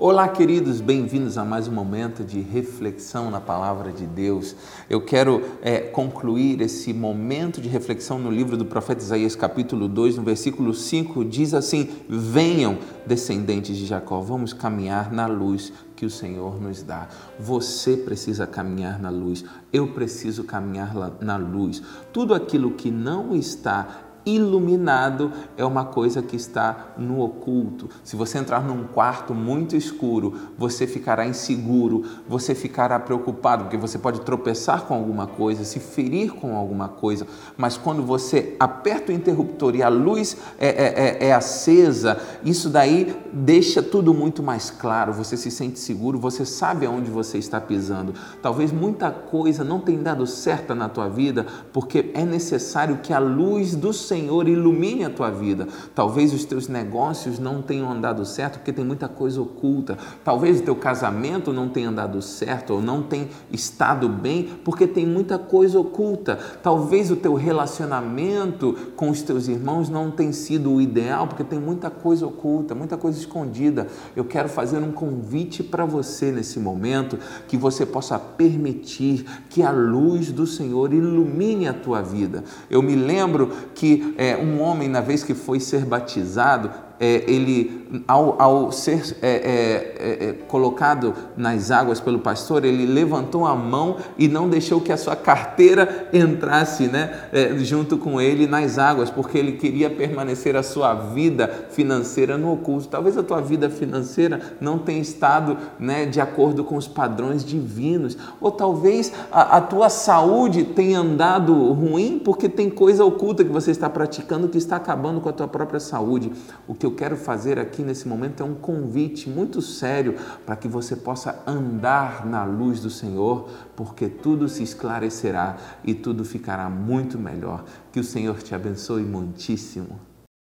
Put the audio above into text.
Olá, queridos, bem-vindos a mais um momento de reflexão na palavra de Deus. Eu quero é, concluir esse momento de reflexão no livro do profeta Isaías, capítulo 2, no versículo 5, diz assim: Venham, descendentes de Jacó, vamos caminhar na luz que o Senhor nos dá. Você precisa caminhar na luz, eu preciso caminhar na luz. Tudo aquilo que não está iluminado é uma coisa que está no oculto. Se você entrar num quarto muito escuro, você ficará inseguro, você ficará preocupado, porque você pode tropeçar com alguma coisa, se ferir com alguma coisa. Mas quando você aperta o interruptor e a luz é, é, é, é acesa, isso daí deixa tudo muito mais claro. Você se sente seguro, você sabe aonde você está pisando. Talvez muita coisa não tenha dado certo na tua vida, porque é necessário que a luz do Senhor Senhor ilumine a tua vida. Talvez os teus negócios não tenham andado certo porque tem muita coisa oculta. Talvez o teu casamento não tenha andado certo ou não tenha estado bem porque tem muita coisa oculta. Talvez o teu relacionamento com os teus irmãos não tenha sido o ideal porque tem muita coisa oculta, muita coisa escondida. Eu quero fazer um convite para você nesse momento que você possa permitir que a luz do Senhor ilumine a tua vida. Eu me lembro que é, um homem, na vez que foi ser batizado, é, ele, ao, ao ser é, é, é, colocado nas águas pelo pastor, ele levantou a mão e não deixou que a sua carteira entrasse né, é, junto com ele nas águas, porque ele queria permanecer a sua vida financeira no oculto. Talvez a tua vida financeira não tenha estado né, de acordo com os padrões divinos, ou talvez a, a tua saúde tenha andado ruim porque tem coisa oculta que você está praticando que está acabando com a tua própria saúde. O que eu quero fazer aqui nesse momento é um convite muito sério para que você possa andar na luz do Senhor, porque tudo se esclarecerá e tudo ficará muito melhor. Que o Senhor te abençoe muitíssimo.